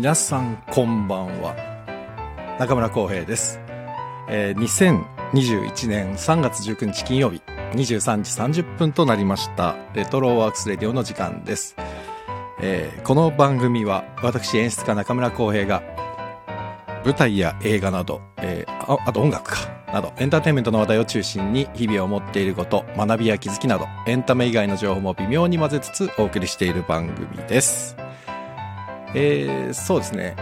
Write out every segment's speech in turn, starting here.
皆さんこんばんは。中村浩平です、えー2021年3月19日金曜日23時30分となりましたレトロワークスレディオの時間です、えーこの番組は私演出家中村浩平が舞台や映画など、えーああと音楽かなどエンターテインメントの話題を中心に日々を持っていること学びや気づきなどエンタメ以外の情報も微妙に混ぜつつお送りしている番組です。えー、そうですね。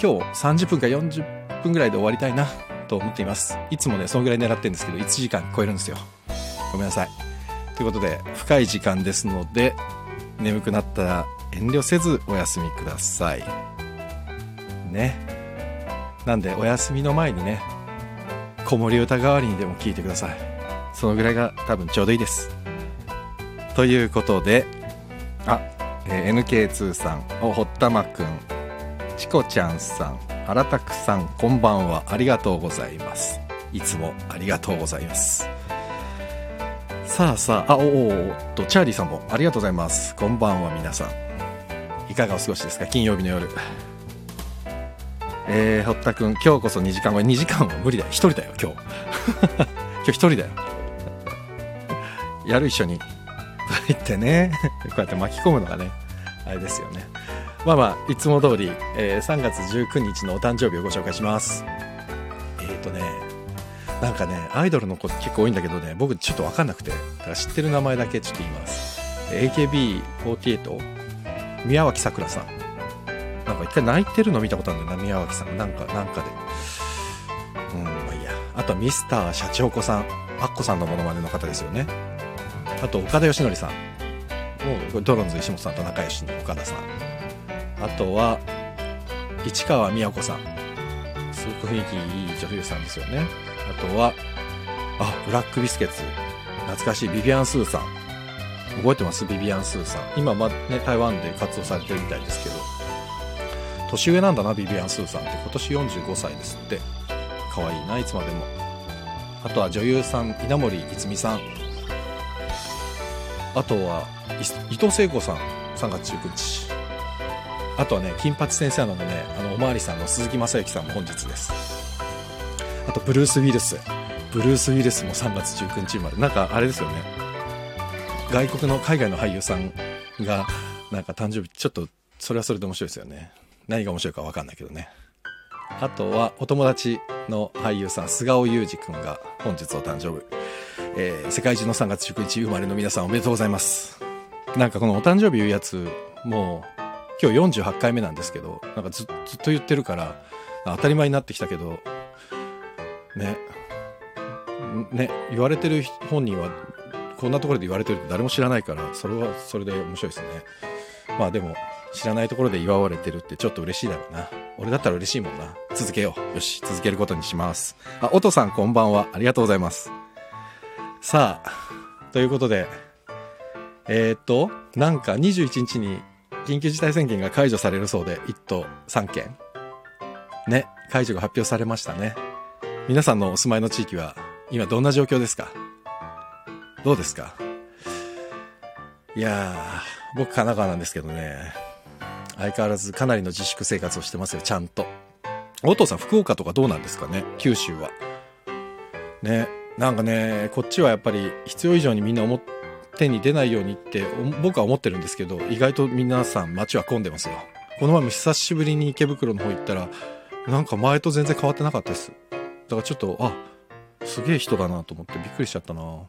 今日30分か40分ぐらいで終わりたいなと思っています。いつもねそのぐらい狙ってるんですけど1時間超えるんですよ。ごめんなさい。ということで深い時間ですので眠くなったら遠慮せずお休みください。ね。なんでお休みの前にね子守歌代わりにでも聞いてください。そのぐらいが多分ちょうどいいです。ということであ、えー NK2 さんおほったまくん。チコちゃんさん。荒たくさんこんばんは。ありがとうございます。いつもありがとうございます。さあさああおおおっとチャーリーさんもありがとうございます。こんばんは皆さん。いかがお過ごしですか？金曜日の夜。えー、堀田くん今日こそ2時間後2時間は無理だよ。1人だよ今日。今日1人だよ。やる一緒に。と言ってね。こうやって巻き込むのがねあれですよね。まあまあいつも通り、えー3月19日のお誕生日をご紹介します。えっ、ー、とねなんかねアイドルの子結構多いんだけどね僕ちょっと分かんなくてだから知ってる名前だけちょっと言います。AKB48 宮脇さくらさん。なんか一回泣いてるの見たことあるんだよな宮脇さん。なんかなんかで。うんまあいいや。あとはミスターシャチホコさん。アッコさんのモノマネの方ですよね。あと岡田義則さん。もうドローンズ石本さんと仲良しの岡田さん。あとは市川美和子さん。すごく雰囲気いい女優さんですよね。あとはあブラックビスケッツ。懐かしいビビアン・スーさん。覚えてます？ビビアン・スーさん。今まね台湾で活動されてるみたいですけど。年上なんだなビビアン・スーさんって。今年45歳ですって。可愛いないつまでも。あとは女優さん稲森いつみさん。あとは伊藤聖子さん3月19日あとはね金八先生なのでねあのおまわりさんの鈴木雅之さんも本日です。あとブルース・ウィルス。ブルース・ウィルスも3月19日生まれなんかあれですよね。外国の海外の俳優さんがなんか誕生日ちょっとそれはそれで面白いですよね。何が面白いか分かんないけどね。あとはお友達の俳優さん菅尾裕二くんが本日お誕生日、えー世界中の3月19日生まれの皆さんおめでとうございます。なんかこのお誕生日言うやつもう今日48回目なんですけどなんかずっと言ってるから当たり前になってきたけどね。ね言われてる本人はこんなところで言われてるって誰も知らないからそれはそれで面白いですね。まあでも知らないところで祝われてるってちょっと嬉しいだろうな。俺だったら嬉しいもんな。続けよう。よし続けることにします。あおとさんこんばんは。ありがとうございます。さあということでえー、っとなんか21日に緊急事態宣言が解除されるそうで1都3県。ね解除が発表されましたね。皆さんのお住まいの地域は今どんな状況ですか？どうですか？いやー僕神奈川なんですけどね。相変わらずかなりの自粛生活をしてますよちゃんと。お父さん福岡とかどうなんですかね？九州は。ね。なんかねこっちはやっぱり必要以上にみんな表に出ないようにって僕は思ってるんですけど意外と皆さん街は混んでますよ。この前も久しぶりに池袋の方行ったらなんか前と全然変わってなかったです。だからちょっとあすげえ人だなと思ってびっくりしちゃったな。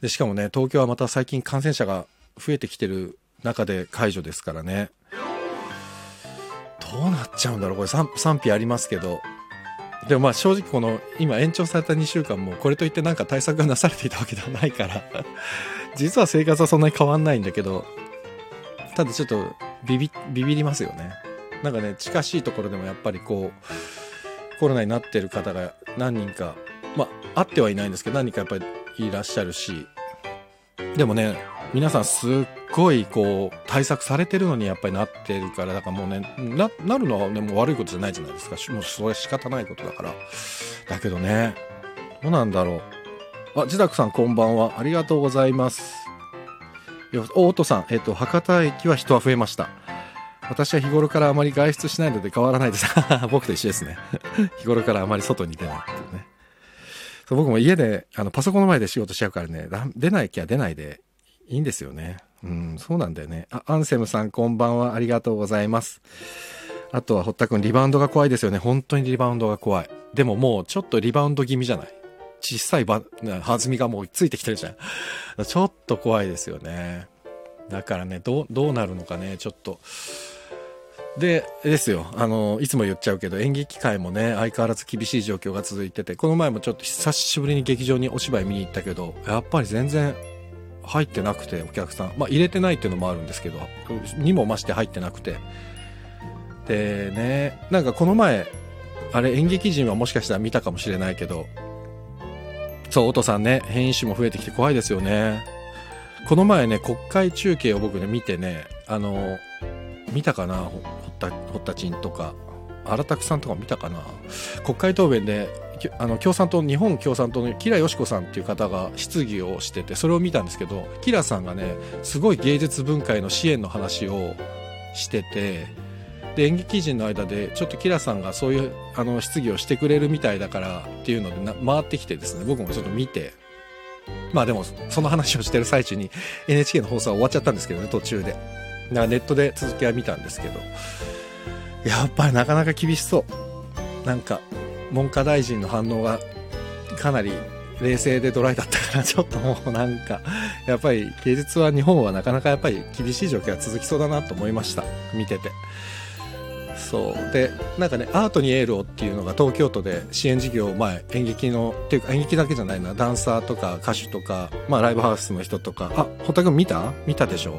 でしかもね東京はまた最近感染者が増えてきてる中で解除ですからね。どうなっちゃうんだろうこれ。賛否ありますけど。でもまあ正直この今延長された2週間もこれといってなんか対策がなされていたわけではないから実は生活はそんなに変わんないんだけどただちょっとビビビビりますよね。なんかね近しいところでもやっぱりこうコロナになってる方が何人かまあ会ってはいないんですけど何人かやっぱりいらっしゃるし。でもね皆さんすっごいこう対策されてるのにやっぱりなってるからだからもうねななるのはねもう悪いことじゃないじゃないですかもうそれ仕方ないことだからだけどねどうなんだろうあ自宅さんこんばんはありがとうございますおおとさんえっ、と博多駅は人は増えました私は日頃からあまり外出しないので変わらないです。僕と一緒ですね。日頃からあまり外に出ないっていうね。そう僕も家で、あの、パソコンの前で仕事しちゃうからね、出ないきゃ出ないでいいんですよね。うん、そうなんだよね。あ、アンセムさんこんばんは。ありがとうございます。あとは、堀田くん、リバウンドが怖いですよね。本当にリバウンドが怖い。でももう、ちょっとリバウンド気味じゃない？小さいば、弾みがもうついてきてるじゃん。ちょっと怖いですよね。だからね、どう、どうなるのかね、ちょっと。で、ですよ。あの、いつも言っちゃうけど、演劇界もね、相変わらず厳しい状況が続いてて、この前もちょっと久しぶりに劇場にお芝居見に行ったけど、やっぱり全然入ってなくて、お客さん。まあ、入れてないっていうのもあるんですけど、にも増して入ってなくて。でね、なんかこの前、あれ演劇人はもしかしたら見たかもしれないけど、そう、おとさんね、変異種も増えてきて怖いですよね。この前ね、国会中継を僕ね、見てね、あの、見たかな堀田、堀田ちんとか、荒拓さんとか見たかな国会答弁で、あの、共産党、日本共産党の吉良よし子さんっていう方が質疑をしてて、それを見たんですけど、吉良さんがね、すごい芸術文化への支援の話をしてて、で、演劇人の間で、ちょっとキラさんがそういう、あの、質疑をしてくれるみたいだからっていうので、回ってきてですね、僕もちょっと見て、まあでも、その話をしてる最中に NHK の放送は終わっちゃったんですけどね、途中で。だからネットで続きは見たんですけど、やっぱりなかなか厳しそう。なんか、文科大臣の反応がかなり冷静でドライだったからちょっともうなんかやっぱり芸術は日本はなかなかやっぱり厳しい状況が続きそうだなと思いました。見てて。そう。でなんかねアートにエールをっていうのが東京都で支援事業前演劇のっていうか演劇だけじゃないな。ダンサーとか歌手とか、まあ、ライブハウスの人とか。あ堀田君見た？見たでしょ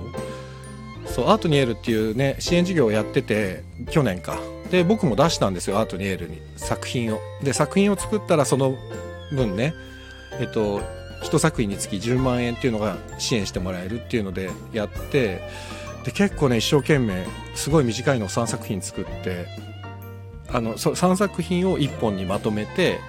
そう。アートにエールっていうね支援事業をやってて去年か。で僕も出したんですよアートにエルに。作品を。で作品を作ったらその分ねえっと1作品につき10万円っていうのが支援してもらえるっていうのでやってで結構ね一生懸命すごい短いのを3作品作ってあのそ3作品を1本にまとめて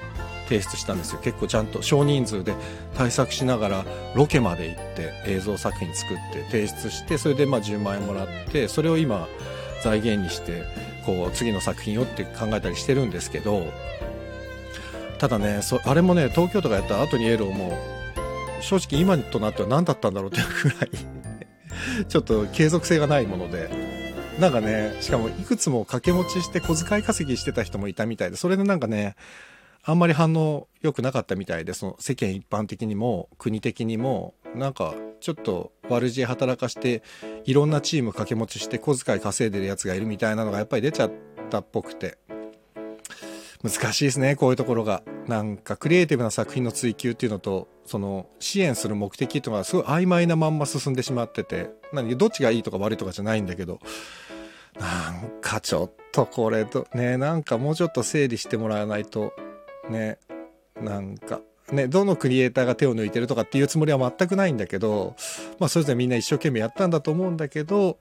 提出したんですよ。結構ちゃんと少人数で対策しながらロケまで行って映像作品作って提出してそれでまあ10万円もらってそれを今財源にしてこう次の作品をって考えたりしてるんですけどただねそあれもね東京都がやった後にエールをもう正直今となっては何だったんだろうっていうぐらい ちょっと継続性がないもので、なんかね、しかもいくつも掛け持ちして小遣い稼ぎしてた人もいたみたいで、それでなんかね、あんまり反応良くなかったみたいで、その世間一般的にも国的にも、なんかちょっと悪知恵働かして、いろんなチーム掛け持ちして小遣い稼いでるやつがいるみたいなのがやっぱり出ちゃったっぽくて。難しいですね、こういうところが。なんかクリエイティブな作品の追求っていうのと、その支援する目的っていうのがすごい曖昧なまんま進んでしまってて、何、どっちがいいとか悪いとかじゃないんだけど、なんかちょっとこれと、ね、なんかもうちょっと整理してもらわないと、ね、なんか、ね、どのクリエイターが手を抜いてるとかっていうつもりは全くないんだけど、まあそれぞれみんな一生懸命やったんだと思うんだけど、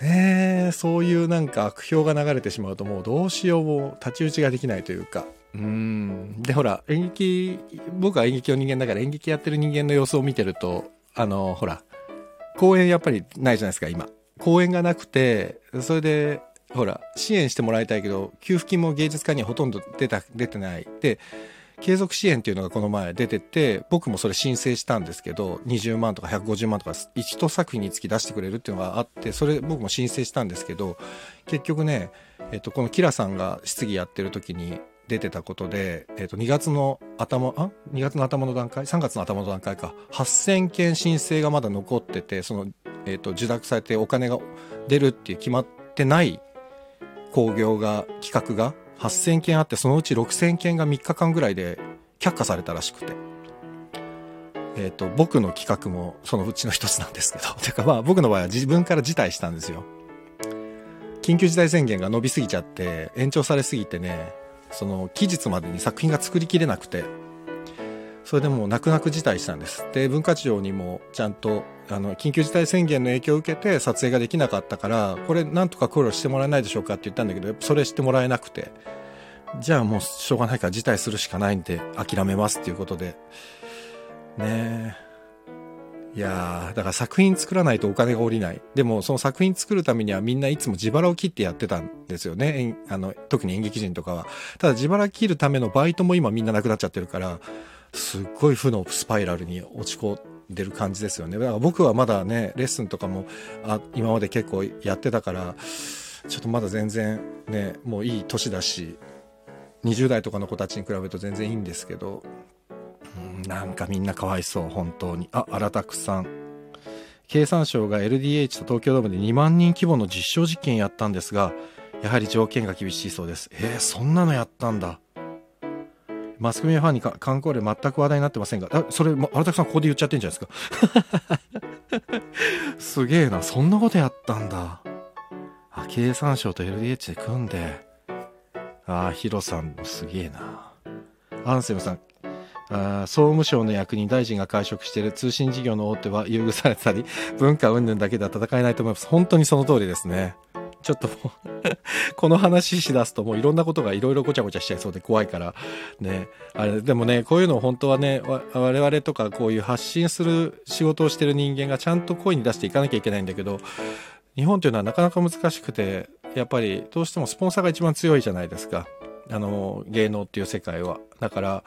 ねえ、そういうなんか悪評が流れてしまうともうどうしようも太刀打ちができないというか。うん。で、ほら、演劇、僕は演劇の人間だから演劇やってる人間の様子を見てると、あの、ほら、公演やっぱりないじゃないですか、今。公演がなくて、それで、ほら、支援してもらいたいけど、給付金も芸術家にはほとんど出た、出てない。で、継続支援っていうのがこの前出てて、僕もそれ申請したんですけど、20万とか150万とか1作品につき出してくれるっていうのがあって、それ僕も申請したんですけど、結局ね、えっと、このキラさんが質疑やってる時に出てたことで、えっと、2月の頭、あ ?2 月の頭の段階 ?3 月の頭の段階か。8000件申請がまだ残ってて、その、えっと、受諾されてお金が出るっていう決まってない工業が、企画が8000件あってそのうち6000件が3日間ぐらいで却下されたらしくて。えっ、ー、と、僕の企画もそのうちの一つなんですけど。てかまあ僕の場合は自分から辞退したんですよ。緊急事態宣言が伸びすぎちゃって延長されすぎてね、その期日までに作品が作りきれなくて、それでもう泣く泣く辞退したんです。で、文化庁にもちゃんと、あの、緊急事態宣言の影響を受けて撮影ができなかったから、これなんとか考慮してもらえないでしょうかって言ったんだけど、それしてもらえなくて、じゃあもうしょうがないから辞退するしかないんで諦めますっていうことで、ねえいやー、だから作品作らないとお金が下りない。でも、その作品作るためにはみんないつも自腹を切ってやってたんですよね。あの、特に演劇人とかは。ただ自腹切るためのバイトも今みんななくなっちゃってるから、すっごい負のスパイラルに落ち込んでる感じですよね。だから僕はまだね、レッスンとかも、あ、今まで結構やってたから、ちょっとまだ全然ね、もういい年だし、20代とかの子たちに比べると全然いいんですけど、なんかみんなかわいそう、本当に。あ、荒拓さん。経産省が LDH と東京ドームで2万人規模の実証実験やったんですが、やはり条件が厳しいそうです。えー、そんなのやったんだ。マスコミファンに観光で全く話題になってませんが、あ、それ、荒拓さんここで言っちゃってんじゃないですか？すげえな、そんなことやったんだ。あ、経産省と LDH で組んで。ああ、ヒロさんもすげえな。アンセムさん、あ総務省の役に大臣が会食している通信事業の大手は優遇されたり、文化云々だけでは戦えないと思います。本当にその通りですね。ちょっともう この話しだすともういろんなことがいろいろごちゃごちゃしちゃいそうで怖いから、ね。あれ、でもね、こういうの本当はね、我々とかこういう発信する仕事をしてる人間がちゃんと声に出していかなきゃいけないんだけど、日本というのはなかなか難しくて、やっぱりどうしてもスポンサーが一番強いじゃないですか。あの、芸能っていう世界は。だから、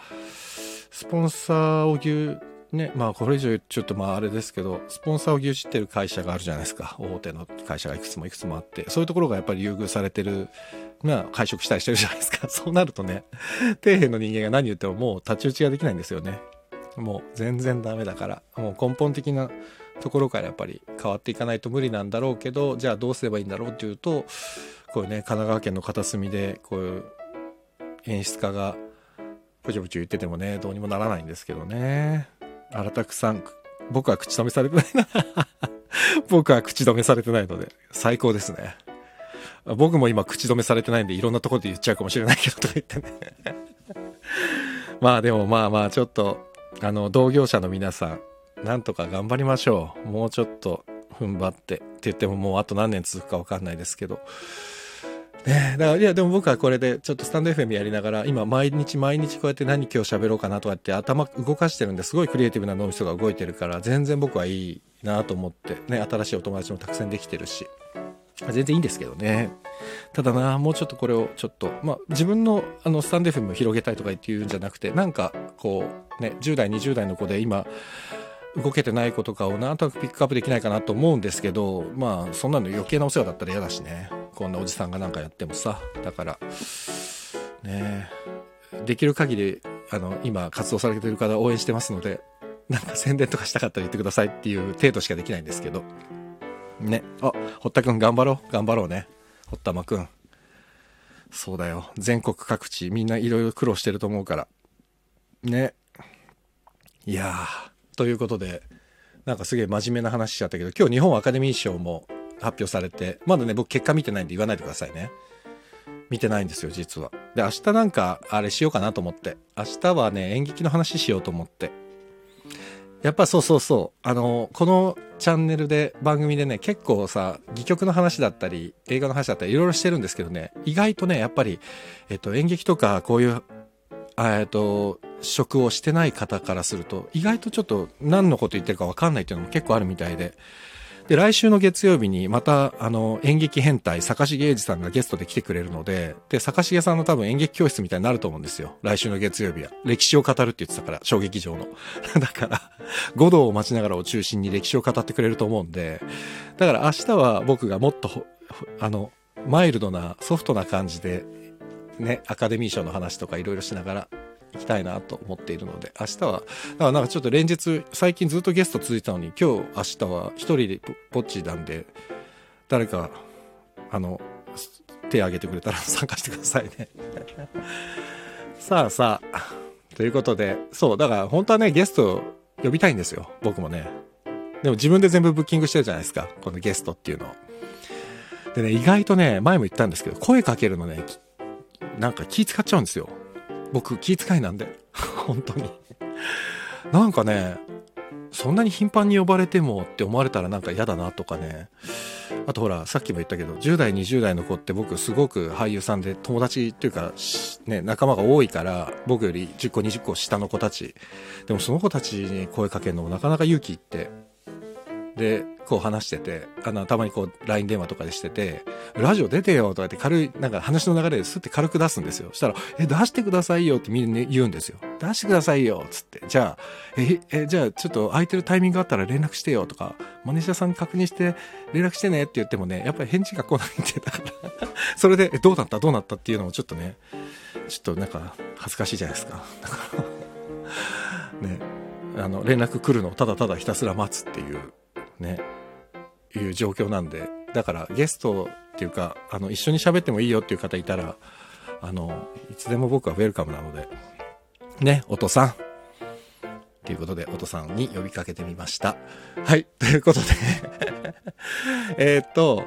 スポンサーを牛、ね、まあこれ以上ちょっとまああれですけど、スポンサーを牛耳ってる会社があるじゃないですか。大手の会社がいくつもいくつもあって、そういうところがやっぱり優遇されてる、まあ会食したりしてるじゃないですか。そうなるとね、底辺の人間が何言ってももう太刀打ちができないんですよね。もう全然ダメだから、もう根本的なところからやっぱり変わっていかないと無理なんだろうけど、じゃあどうすればいいんだろうっていうと、こういうね、神奈川県の片隅でこういう演出家がぷちょぷちょ言っててもね、どうにもならないんですけどね。荒拓さん、僕は口止めされてないな。僕は口止めされてないので、最高ですね。僕も今口止めされてないんで、いろんなとこで言っちゃうかもしれないけど、とか言ってね。まあでもまあまあ、ちょっと、あの、同業者の皆さん、なんとか頑張りましょう。もうちょっと踏ん張って。って言ってももうあと何年続くかわかんないですけど。ねだから、いや、でも僕はこれで、ちょっとスタンド FM やりながら、今、毎日毎日こうやって何今日喋ろうかなとかって頭動かしてるんです。ごいクリエイティブな脳みそが動いてるから、全然僕はいいなと思って、ね、新しいお友達もたくさんできてるし、全然いいんですけどね。ただな、もうちょっとこれをちょっと、まあ、自分のあのスタンド FM を広げたいとか言って言うんじゃなくて、なんか、こう、ね、10代、20代の子で今、動けてない子とかをなんとなくピックアップできないかなと思うんですけど、まあ、そんなの余計なお世話だったら嫌だしね。こんなおじさんがなんかやってもさ。だから、ねできる限り、あの、今活動されてる方応援してますので、なんか宣伝とかしたかったら言ってくださいっていう程度しかできないんですけど。ね。あ、堀田くん頑張ろう。頑張ろうね。堀田真くん。そうだよ。全国各地みんないろいろ苦労してると思うから。ね。いやー。ということで、なんかすげえ真面目な話しちゃったけど、今日日本アカデミー賞も発表されて、まだね、僕結果見てないんで言わないでくださいね。見てないんですよ、実は。で、明日なんか、あれしようかなと思って。明日はね、演劇の話しようと思って。やっぱそうそうそう。あの、このチャンネルで、番組でね、結構さ、戯曲の話だったり、映画の話だったり、いろいろしてるんですけどね、意外とね、やっぱり、えっと、演劇とか、こういう、えっと、職をしてない方からすると、意外とちょっと何のこと言ってるかわかんないっていうのも結構あるみたいで、で、来週の月曜日にまた、あの、演劇変態、坂重英二さんがゲストで来てくれるので、で、坂重さんの多分演劇教室みたいになると思うんですよ。来週の月曜日は。歴史を語るって言ってたから、小劇場の。だから、五道を待ちながらを中心に歴史を語ってくれると思うんで、だから明日は僕がもっと、あの、マイルドな、ソフトな感じで、ね、アカデミー賞の話とかいろいろしながら行きたいなと思っているので、明日は、だからなんかちょっと連日、最近ずっとゲスト続いたのに、今日、明日は一人でぼっちなんで、誰か、あの、手挙げてくれたら 参加してくださいね。さあさあ、ということで、そう、だから本当はね、ゲスト呼びたいんですよ。僕もね。でも自分で全部ブッキングしてるじゃないですか。このゲストっていうのを。でね、意外とね、前も言ったんですけど、声かけるのね、なんか気使っちゃうんですよ。僕気遣いなんで。本当に。なんかねそんなに頻繁に呼ばれてもって思われたらなんか嫌だなとかね。あとほらさっきも言ったけど10代20代の子って僕すごく俳優さんで友達っていうかね仲間が多いから僕より10個20個下の子たち。でもその子たちに声かけるのもなかなか勇気いって。で、こう話してて、あの、たまにこう、LINE 電話とかでしてて、ラジオ出てよとかって軽い、なんか話の流れですって軽く出すんですよ。したら、え、出してくださいよってみんな言うんですよ。出してくださいよつって。じゃあ、え、え、じゃあちょっと空いてるタイミングあったら連絡してよとか、マネージャーさん確認して連絡してねって言ってもね、やっぱり返事が来ないんで、だから それで、え、どうなったどうなったっていうのもちょっとね、ちょっとなんか恥ずかしいじゃないですか。だから ね、あの、連絡来るのをただただひたすら待つっていう、ね、いう状況なんで、だからゲストっていうか、あの、一緒に喋ってもいいよっていう方いたら、あの、いつでも僕はウェルカムなので、ね、お父さん。ということで、お父さんに呼びかけてみました。はい、ということで えっと、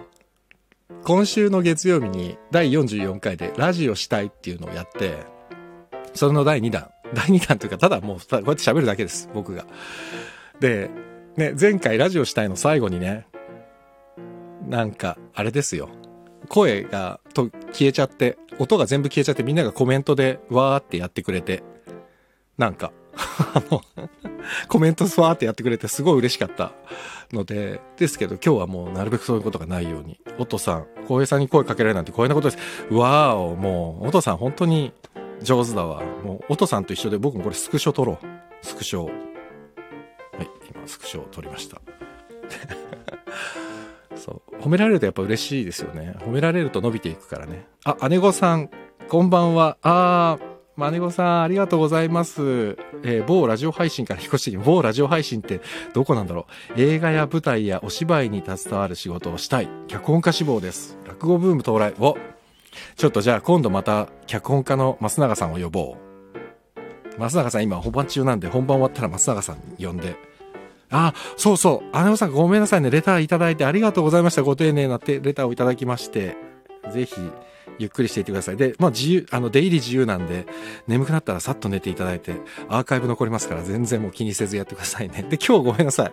今週の月曜日に第44回でラジオしたいっていうのをやって、それの第2弾。第2弾というか、ただもうこうやって喋るだけです、僕が。で、ね、前回ラジオしたいの最後にね、なんか、あれですよ。声がと消えちゃって、音が全部消えちゃってみんながコメントでわーってやってくれて、なんか、あの、コメントスワーってやってくれてすごい嬉しかったので、ですけど今日はもうなるべくそういうことがないように、おとさん、浩平さんに声かけられるなんて光栄なことです。わーお、もう、おとさん本当に上手だわ。もう、おとさんと一緒で僕もこれスクショ撮ろう。スクショ。今スクショを撮りました。そう。褒められるとやっぱ嬉しいですよね。褒められると伸びていくからね。あ、姉御さん、こんばんは。あー、姉御さん、ありがとうございます。えー、某ラジオ配信から引っ越してき某ラジオ配信ってどこなんだろう。映画や舞台やお芝居に携わる仕事をしたい。脚本家志望です。落語ブーム到来。おちょっとじゃあ今度また脚本家の増永さんを呼ぼう。増永さん今本番中なんで本番終わったら増永さん呼んであ、そうそう。姉御さんごめんなさいね。レターいただいてありがとうございました。ご丁寧なレターをいただきまして。ぜひ、ゆっくりしていってください。で、まあ自由、あの、出入り自由なんで、眠くなったらさっと寝ていただいて、アーカイブ残りますから全然もう気にせずやってくださいね。で、今日ごめんなさい。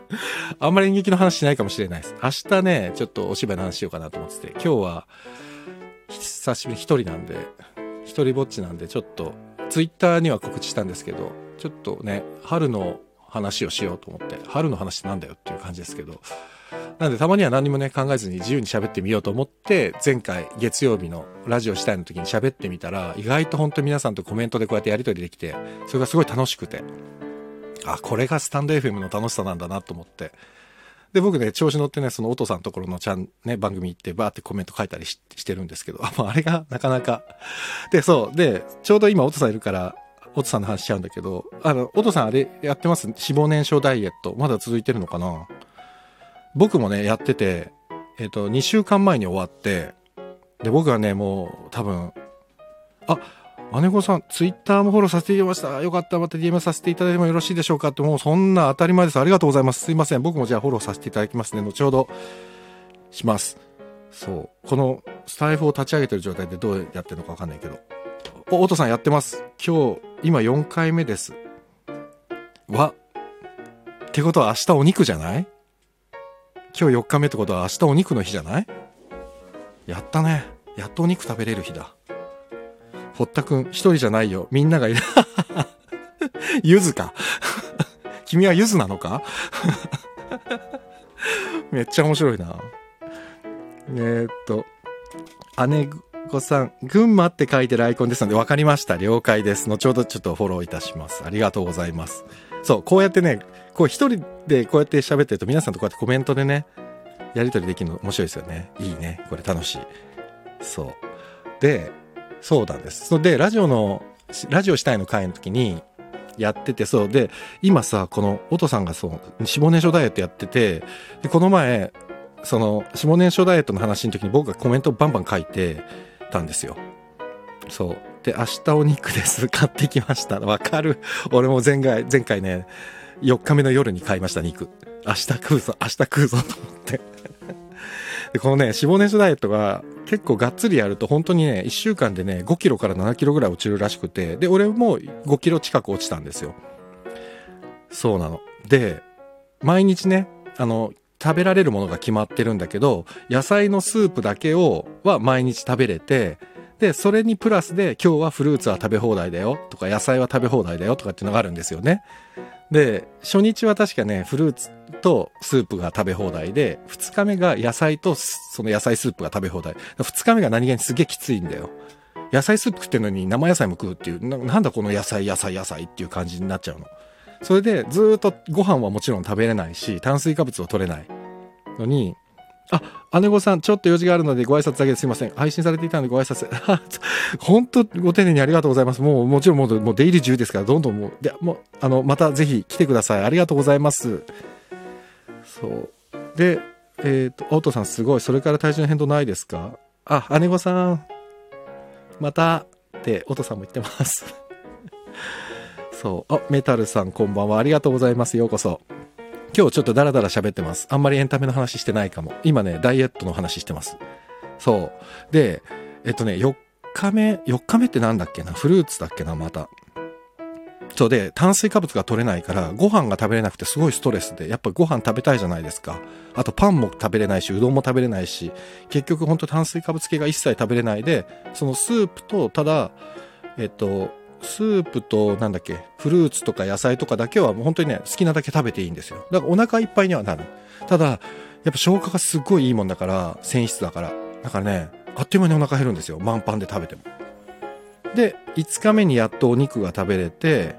あんまり演劇の話しないかもしれないです。明日ね、ちょっとお芝居の話しようかなと思ってて、今日は、久しぶりに一人なんで、一人ぼっちなんで、ちょっと、ツイッターには告知したんですけど、ちょっとね、春の話をしようと思って、春の話ってなんだよっていう感じですけど、なんでたまには何もね考えずに自由に喋ってみようと思って、前回月曜日のラジオしたいの時に喋ってみたら、意外と本当皆さんとコメントでこうやってやり取りできて、それがすごい楽しくて、あ、これがスタンド FM の楽しさなんだなと思って、で、僕ね、調子乗ってね、そのお父さんのところのちゃん、ね、番組行ってバーってコメント書いたりしてるんですけど、あ、あれがなかなか。で、そう。で、ちょうど今お父さんいるから、おとさんの話しちゃうんだけど、あの、おとさんあれやってます？脂肪燃焼ダイエット。まだ続いてるのかな？僕もね、やってて、えっ、ー、と、2週間前に終わって、で、僕はね、もう、多分、あ、姉子さん、ツイッターもフォローさせていただきました。よかった。また DM させていただいてもよろしいでしょうか？って、もうそんな当たり前です。ありがとうございます。すいません。僕もじゃあフォローさせていただきますね。後ほどします。そう。このスタイフを立ち上げてる状態でどうやってるのかわかんないけど。お、おとさんやってます。今日、今4回目です。わ。ってことは明日お肉じゃない？今日4日目ってことは明日お肉の日じゃない？やったね。やっとお肉食べれる日だ。堀田くん、一人じゃないよ。みんながいる。ゆずか。君はゆずなのか？めっちゃ面白いな。えー、っと、姉子さん、群馬って書いてるアイコンですので分かりました。了解です。後ほどちょっとフォローいたします。ありがとうございます。そう、こうやってね、こう一人でこうやって喋ってると皆さんとこうやってコメントでね、やりとりできるの面白いですよね。いいね。これ楽しい。そう。で、そうなんです。で、ラジオの、ラジオしたいの会の時にやってて、そう。で、今さ、この、おとさんがそう、脂肪燃焼ダイエットやってて、で、この前、その、脂肪燃焼ダイエットの話の時に僕がコメントをバンバン書いてたんですよ。そう。で、明日お肉です。買ってきました。わかる。俺も前回、前回ね、4日目の夜に買いました、肉。明日食うぞ、明日食うぞと思って で、このね、脂肪燃焼ダイエットが結構がっつりやると本当にね、1週間でね、5キロから7キロぐらい落ちるらしくて、で、俺も5キロ近く落ちたんですよ。そうなの。で、毎日ね、あの、食べられるものが決まってるんだけど、野菜のスープだけを、は毎日食べれて、で、それにプラスで今日はフルーツは食べ放題だよとか野菜は食べ放題だよとかっていうのがあるんですよね。で、初日は確かね、フルーツとスープが食べ放題で、2日目が野菜とその野菜スープが食べ放題。2日目が何気にすげえきついんだよ。野菜スープ食ってんのに生野菜も食うっていうな、なんだこの野菜野菜野菜っていう感じになっちゃうの。それでずっとご飯はもちろん食べれないし、炭水化物を取れないのに、あ、姉御さん、ちょっと用事があるのでご挨拶だけですいません。配信されていたのでご挨拶。本当、ご丁寧にありがとうございます。もう、もちろんもう、もう出入り自由ですから、どんどんもう、で、もう、あの、またぜひ来てください。ありがとうございます。そう。で、えっ、ー、と、オートさんすごい。それから体重の変動ないですか？あ、姉御さん、また、って、オートさんも言ってます。そう。あ、メタルさんこんばんは。ありがとうございます。ようこそ。今日ちょっとダラダラ喋ってます。あんまりエンタメの話してないかも。今ね、ダイエットの話してます。そう。で、えっとね、4日目、4日目ってなんだっけな？フルーツだっけなまた。そうで、炭水化物が取れないから、ご飯が食べれなくてすごいストレスで、やっぱご飯食べたいじゃないですか。あとパンも食べれないし、うどんも食べれないし、結局ほんと炭水化物系が一切食べれないで、そのスープと、ただ、えっと、スープと、なんだっけ、フルーツとか野菜とかだけはもう本当にね、好きなだけ食べていいんですよ。だからお腹いっぱいにはなる。ただ、やっぱ消化がすっごいいいもんだから、繊維質だから。だからね、あっという間にお腹減るんですよ。満パンで食べても。で、5日目にやっとお肉が食べれて、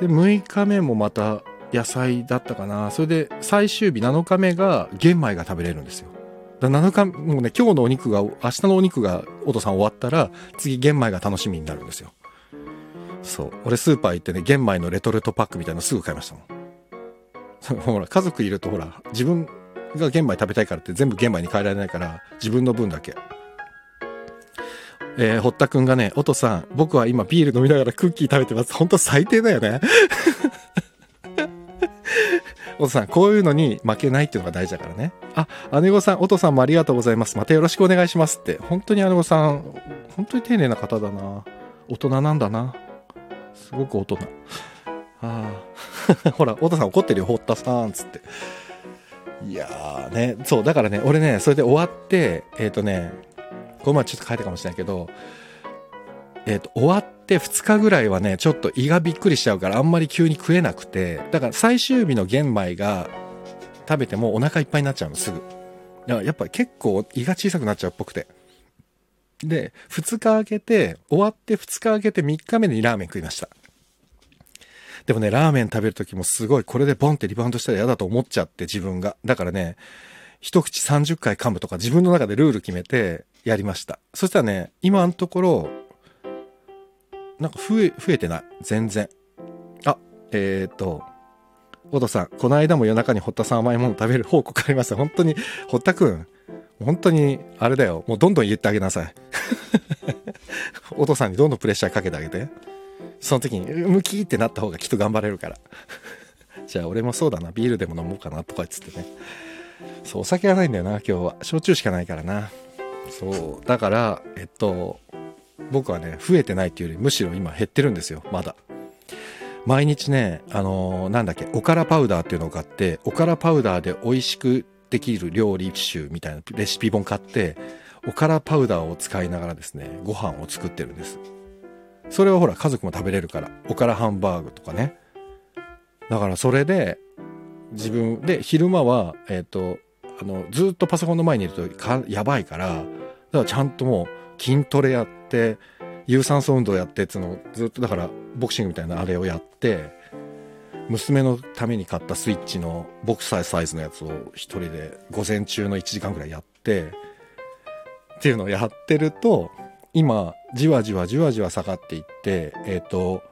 で、6日目もまた野菜だったかな。それで最終日7日目が玄米が食べれるんですよ。だ7日、もうね、今日のお肉が、明日のお肉が、お父さん終わったら、次玄米が楽しみになるんですよ。そう。俺スーパー行ってね、玄米のレトルトパックみたいのすぐ買いましたもん。ほら、家族いるとほら、自分が玄米食べたいからって全部玄米に変えられないから、自分の分だけ。えー、堀田くんがね、おとさん、僕は今ビール飲みながらクッキー食べてます。ほんと最低だよね。おとさん、こういうのに負けないっていうのが大事だからね。あ、姉御さん、おとさんもありがとうございます。またよろしくお願いしますって。本当に姉御さん、本当に丁寧な方だな。大人なんだな。すごく大人。ああ。ほら、太田さん怒ってるよ、堀田さん、つって。いやーね、そう、だからね、俺ね、それで終わって、えっ、ー、とね、この前ちょっと書いたかもしれないけど、えっ、ー、と、終わって2日ぐらいはね、ちょっと胃がびっくりしちゃうから、あんまり急に食えなくて、だから最終日の玄米が食べてもお腹いっぱいになっちゃうの、すぐ。だからやっぱ結構胃が小さくなっちゃうっぽくて。で、2日空けて、終わって2日空けて3日目にラーメン食いました。でもね、ラーメン食べるときもすごい、これでボンってリバウンドしたら嫌だと思っちゃって自分が。だからね、一口30回噛むとか自分の中でルール決めてやりました。そしたらね、今のところ、なんか増え、増えてない。全然。あ、えー、っと、おとさん、この間も夜中に堀田さん甘いもの食べる報告ありました。本当に、堀田くん、本当に、あれだよ。もうどんどん言ってあげなさい。お父さんにどんどんプレッシャーかけてあげて。その時に、ムキーってなった方がきっと頑張れるから。じゃあ俺もそうだな。ビールでも飲もうかなとか言ってね。そう、お酒がないんだよな、今日は。焼酎しかないからな。そう。だから、えっと、僕はね、増えてないっていうより、むしろ今減ってるんですよ、まだ。毎日ね、あのー、なんだっけ、おからパウダーっていうのを買って、おからパウダーで美味しくできる料理集みたいなレシピ本買って、おからパウダーを使いながらですね、ご飯を作ってるんです。それはほら、家族も食べれるから。おからハンバーグとかね。だからそれで、自分で、昼間は、えっ、ー、と、あの、ずっとパソコンの前にいるとかやばいから、だからちゃんともう筋トレやって、有酸素運動やってっていうのをずっと、だからボクシングみたいなあれをやって、娘のために買ったスイッチのボクサーサイズのやつを一人で午前中の1時間ぐらいやって、っていうのをやってると、今、じわじわじわじわ下がっていって、えっ、ー、と、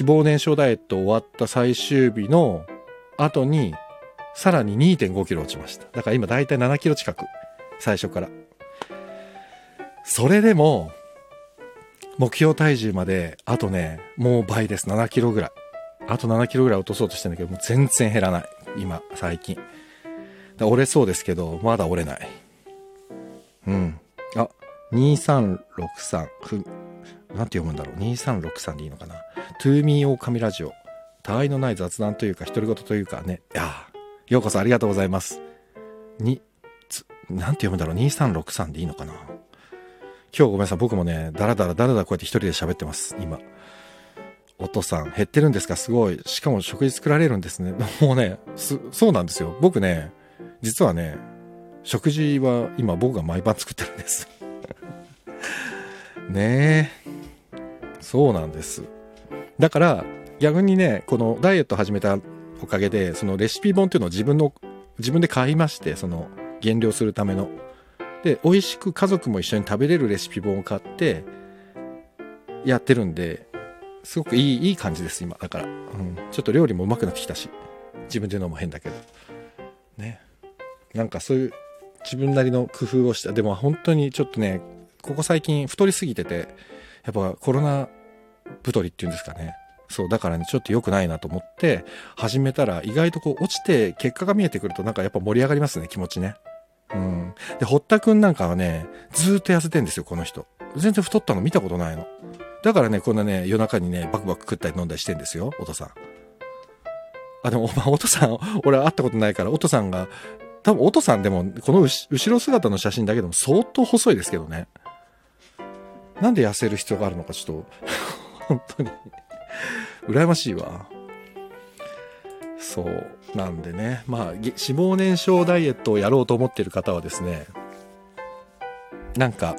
脂肪燃焼ダイエット終わった最終日の後に、さらに2.5キロ落ちました。だから今だいたい7キロ近く。最初から。それでも、目標体重まで、あとね、もう倍です。7キロぐらい。あと7キロぐらい落とそうとしてんだけど、もう全然減らない。今、最近。折れそうですけど、まだ折れない。うん。あ、2363。ふ、なんて読むんだろう。2363でいいのかな。トゥーミーオオカミラジオ。他愛のない雑談というか、独り言というかね。いやようこそありがとうございます。に、つ、なんて読むんだろう。2363でいいのかな。今日ごめんなさい。僕もね、だらだらだらだらこうやって一人で喋ってます。今。お父さん、減ってるんですか？すごい。しかも食事作られるんですね。もうね、そうなんですよ。僕ね、実はね、食事は今僕が毎晩作ってるんです。ねえ。そうなんです。だから、逆にね、このダイエット始めたおかげで、そのレシピ本っていうのを自分の、自分で買いまして、その減量するための。で、美味しく家族も一緒に食べれるレシピ本を買って、やってるんで、すごくいい、いい感じです、今。だから。うん。ちょっと料理もうまくなってきたし。自分で言うのも変だけど。ね。なんかそういう自分なりの工夫をした。でも本当にちょっとね、ここ最近太りすぎてて、やっぱコロナ太りっていうんですかね。そう、だからね、ちょっと良くないなと思って、始めたら意外とこう落ちて結果が見えてくるとなんかやっぱ盛り上がりますね、気持ちね。うん。で、堀田くんなんかはね、ずーっと痩せてんですよ、この人。全然太ったの見たことないの。だからね、こんなね、夜中にね、バクバク食ったり飲んだりしてんですよ、お父さん。あ、でも、まあ、お父さん、俺会ったことないから、お父さんが、多分、お父さんでも、この後ろ姿の写真だけでも相当細いですけどね。なんで痩せる必要があるのか、ちょっと、本当に羨ましいわ。そう。なんでね。まあ、脂肪燃焼ダイエットをやろうと思っている方はですね、なんか、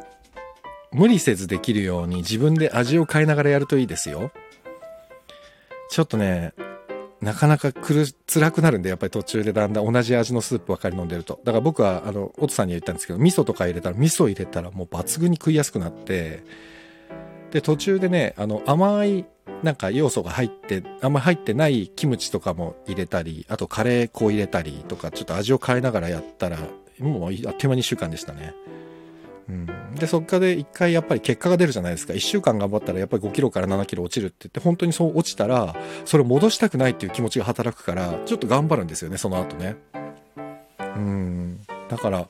無理せずできるように自分で味を変えながらやるといいですよ。ちょっとね、なかなかくる、辛くなるんで、やっぱり途中でだんだん同じ味のスープばかり飲んでると。だから僕は、あの、おとさんに言ったんですけど、味噌とか入れたら、味噌入れたらもう抜群に食いやすくなって、で、途中でね、あの、甘い、なんか要素が入って、あんま入ってないキムチとかも入れたり、あとカレー粉入れたりとか、ちょっと味を変えながらやったら、もうあっという間に1週間でしたね。でそっかで一回やっぱり結果が出るじゃないですか。1週間頑張ったらやっぱり5キロから7キロ落ちるって言って本当にそう落ちたらそれを戻したくないっていう気持ちが働くからちょっと頑張るんですよねその後ね。うん。だから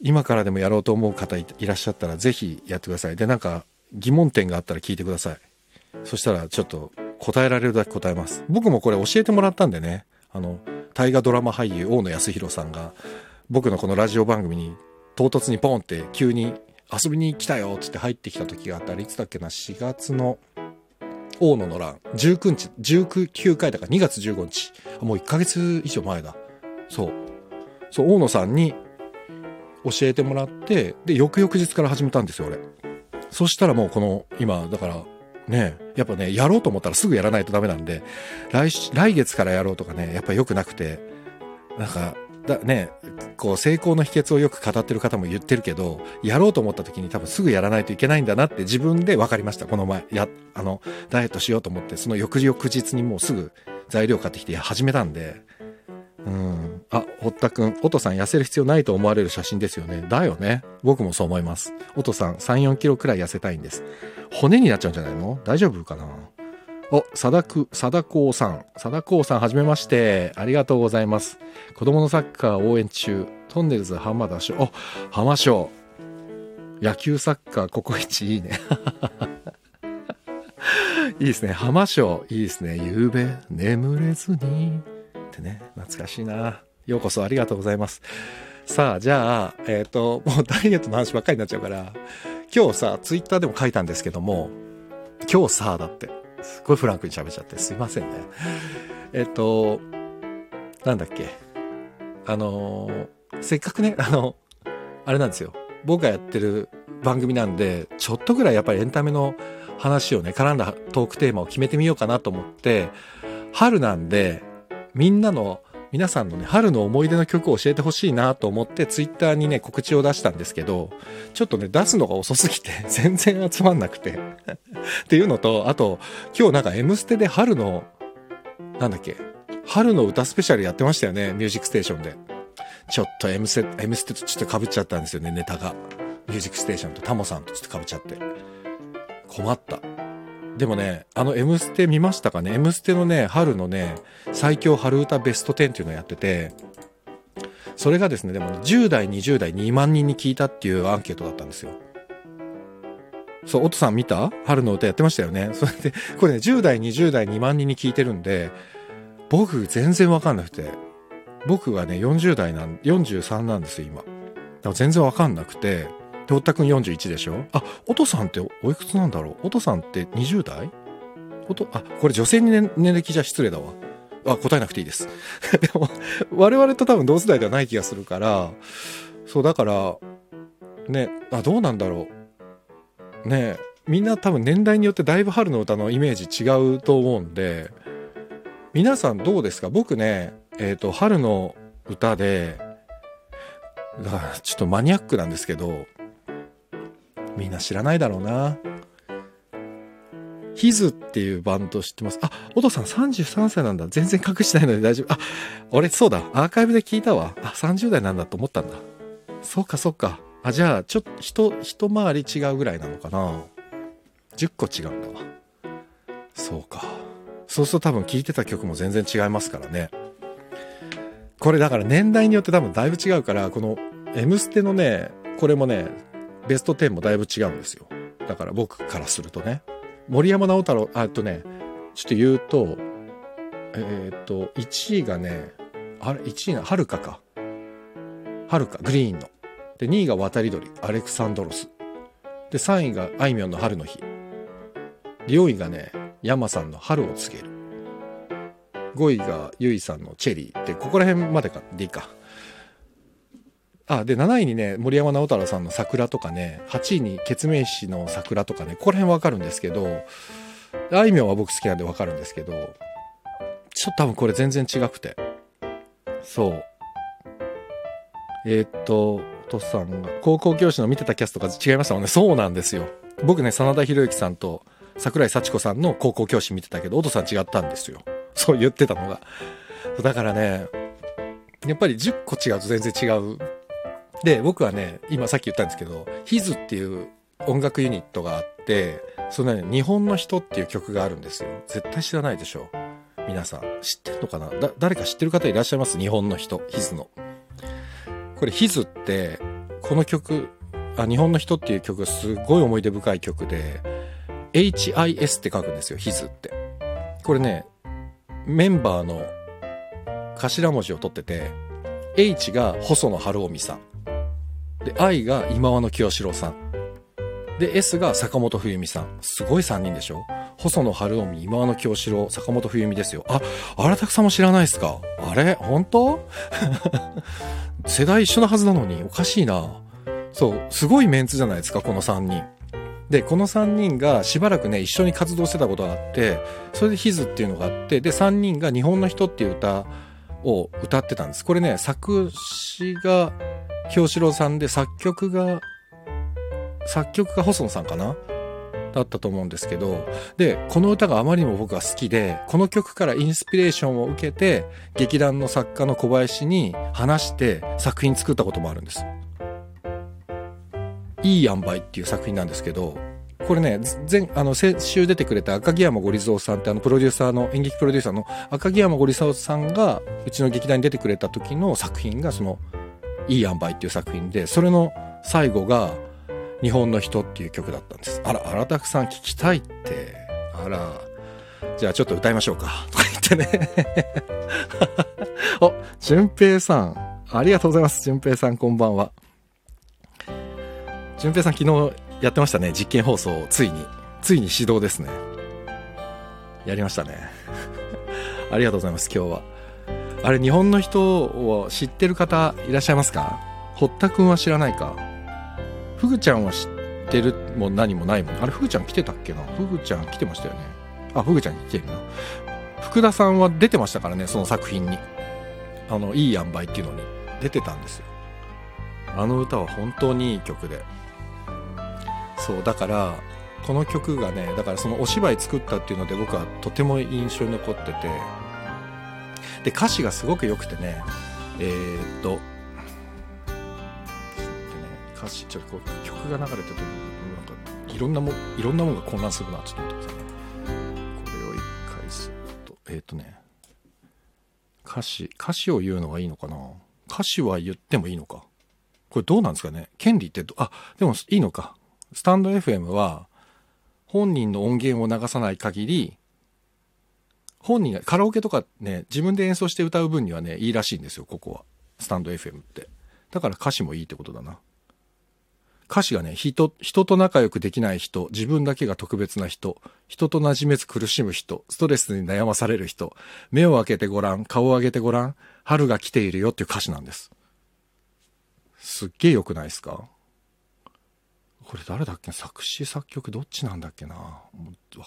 今からでもやろうと思う方いらっしゃったらぜひやってください。でなんか疑問点があったら聞いてください。そしたらちょっと答えられるだけ答えます。僕もこれ教えてもらったんでね。あの大河ドラマ俳優大野康弘さんが僕のこのラジオ番組に唐突にポンって急に遊びに来たよっつって入ってきた時があったらいつだっけな？4月の大野の乱19日19回だから2月15日。もう1ヶ月以上前だ。そう。そう大野さんに教えてもらってで翌々日から始めたんですよ俺。そしたらもうこの今だからねやっぱねやろうと思ったらすぐやらないとダメなんで来来月からやろうとかねやっぱ良くなくてなんかだね、こう成功の秘訣をよく語ってる方も言ってるけど、やろうと思った時に多分すぐやらないといけないんだなって自分で分かりました、この前。や、あの、ダイエットしようと思って、その翌々日にもうすぐ材料買ってきて始めたんで、うん。あ、堀田くん、おとさん痩せる必要ないと思われる写真ですよね。だよね。僕もそう思います。おとさん、3、4キロくらい痩せたいんです。骨になっちゃうんじゃないの？大丈夫かな？お、さだく、さだこうさん。さだこうさん、はじめまして。ありがとうございます。子供のサッカー応援中。トンネルズ浜田賞。お、浜賞。野球サッカーココイチいいね。いいですね。浜賞。いいですね。夕べ眠れずに。ってね。懐かしいな。ようこそありがとうございます。さあ、じゃあ、えっ、ー、と、もうダイエットの話ばっかりになっちゃうから、今日さ、ツイッターでも書いたんですけども、今日さ、だって。すごいフランクに喋っちゃってすいませんね。えっと、なんだっけ。あのせっかくね、あの、あれなんですよ。僕がやってる番組なんで、ちょっとぐらいやっぱりエンタメの話をね、絡んだトークテーマを決めてみようかなと思って、春なんで、みんなの皆さんのね、春の思い出の曲を教えてほしいなと思ってツイッターにね、告知を出したんですけど、ちょっとね、出すのが遅すぎて 全然集まんなくて っていうのと、あと、今日なんか M ステで春の、なんだっけ、春の歌スペシャルやってましたよね、ミュージックステーションで。ちょっと M ステ、M ステとちょっと被っちゃったんですよね、ネタが。ミュージックステーションとタモさんとちょっと被っちゃって。困った。でもね、あの M ステ見ましたかね ?M ステのね、春のね、最強春歌ベスト10っていうのをやってて、それがですね、でも、ね、10代、20代2万人に聞いたっていうアンケートだったんですよ。そう、おとさん見た？春の歌やってましたよね。それで、これね、10代、20代2万人に聞いてるんで、僕全然わかんなくて、僕がね、40代なん、43なんですよ、今。だから全然わかんなくて、で、おったくん41でしょ？あ、おとさんっておいくつなんだろう？おとさんって20代？おことあ、これ女性に年年歴じゃ失礼だわ。あ、答えなくていいです。でも、我々と多分同世代ではない気がするから、そう、だから、ね、あ、どうなんだろう？ねみんな多分年代によってだいぶ春の歌のイメージ違うと思うんで、皆さんどうですか？僕ね、えっ、と、春の歌で、だからちょっとマニアックなんですけど、みんな知らないだろうな。ヒズっていうバンド知ってます？あ、お父さん33歳なんだ。全然隠してないので大丈夫。あ、俺そうだ。アーカイブで聞いたわ。あ、30代なんだと思ったんだ。そうかそうか。あ、じゃあ、ちょっと、一、一回り違うぐらいなのかな。10個違うんだわ。そうか。そうすると多分聴いてた曲も全然違いますからね。これだから年代によって多分だいぶ違うから、この「M ステ」のね、これもね、ベスト10もだいぶ違うんですよ。だから僕からするとね。森山直太朗、あえっとね、ちょっと言うと、えーっと、1位がね、あれ、1位が、はるかか。はるか、グリーンの。で、2位が渡り鳥、アレクサンドロス。で、3位があいみょんの春の日。で、4位がね、山さんの春を告げる。5位がゆいさんのチェリー。で、ここら辺までか、でいいか。あ、で、7位にね、森山直太朗さんの桜とかね、8位にケツメイシの桜とかね、ここら辺わかるんですけど、あいみょんは僕好きなんでわかるんですけど、ちょっと多分これ全然違くて。そう。えーっと、トスさんが、高校教師の見てたキャストが違いましたもんね。そうなんですよ。僕ね、真田広之さんと桜井幸子さんの高校教師見てたけど、お父さん違ったんですよ。そう言ってたのが。だからね、やっぱり10個違うと全然違う。で、僕はね、今さっき言ったんですけど、ヒズっていう音楽ユニットがあって、そのね、日本の人っていう曲があるんですよ。絶対知らないでしょ。皆さん。知ってるのかな？だ、誰か知ってる方いらっしゃいます？日本の人。ヒズの。これヒズって、この曲、あ、日本の人っていう曲がすごい思い出深い曲で、HIS って書くんですよ、ヒズって。これね、メンバーの頭文字を取ってて、H が細野晴臣さん。で、I が今和野清志郎さん。で、S が坂本冬美さん。すごい3人でしょ？細野晴臣、今和野清志郎、坂本冬美ですよ。あ、荒拓さんも知らないですか？あれ？本当？世代一緒なはずなのに、おかしいな。そう、すごいメンツじゃないですか、この3人。で、この3人がしばらくね、一緒に活動してたことがあって、それでヒズっていうのがあって、で、3人が日本の人っていう歌を歌ってたんです。これね、作詞が京志郎さんで、作曲が、作曲が細野さんかな？だったと思うんですけど、で、この歌があまりにも僕は好きで、この曲からインスピレーションを受けて、劇団の作家の小林に話して作品作ったこともあるんです。いい塩梅っていう作品なんですけど、これね、前、あの、先週出てくれた赤木山ゴリゾウさんってあの、プロデューサーの、演劇プロデューサーの赤木山ゴリゾウさんが、うちの劇団に出てくれた時の作品が、その、いい塩梅っていう作品で、それの最後が、日本の人っていう曲だったんです。あら、荒拓さん聞きたいって。あら。じゃあちょっと歌いましょうか。とか言ってね。お、淳平さん。ありがとうございます。淳平さん、こんばんは。淳平さん、昨日やってましたね。実験放送、ついに。ついに始動ですね。やりましたね。ありがとうございます、今日は。あれ、日本の人を知ってる方いらっしゃいますか？堀田くんは知らないか？ふぐちゃんは知ってるも何もないもん。あれ、ふぐちゃん来てたっけな？ふぐちゃん来てましたよね。あ、ふぐちゃん来てるな。福田さんは出てましたからね、その作品に。あの、いい塩梅っていうのに出てたんですよ。あの歌は本当にいい曲で。そう、だから、この曲がね、だからそのお芝居作ったっていうので僕はとても印象に残ってて、で、歌詞がすごく良くてね、えー、っとね、歌詞、ちょっとこう曲が流れてると、なんか、いろんなも、いろんなものが混乱するな、ちょっと待ってくださいね。これを一回すると、えー、っとね、歌詞、歌詞を言うのがいいのかな？歌詞は言ってもいいのか？これどうなんですかね？権利って、あ、でもいいのか。スタンド FM は、本人の音源を流さない限り、本人が、カラオケとかね、自分で演奏して歌う分にはね、いいらしいんですよ、ここは。スタンド FM って。だから歌詞もいいってことだな。歌詞がね、人、人と仲良くできない人、自分だけが特別な人、人と馴染めず苦しむ人、ストレスに悩まされる人、目を開けてごらん、顔を上げてごらん、春が来ているよっていう歌詞なんです。すっげえ良くないですか？これ誰だっけ？作詞作曲どっちなんだっけな？わ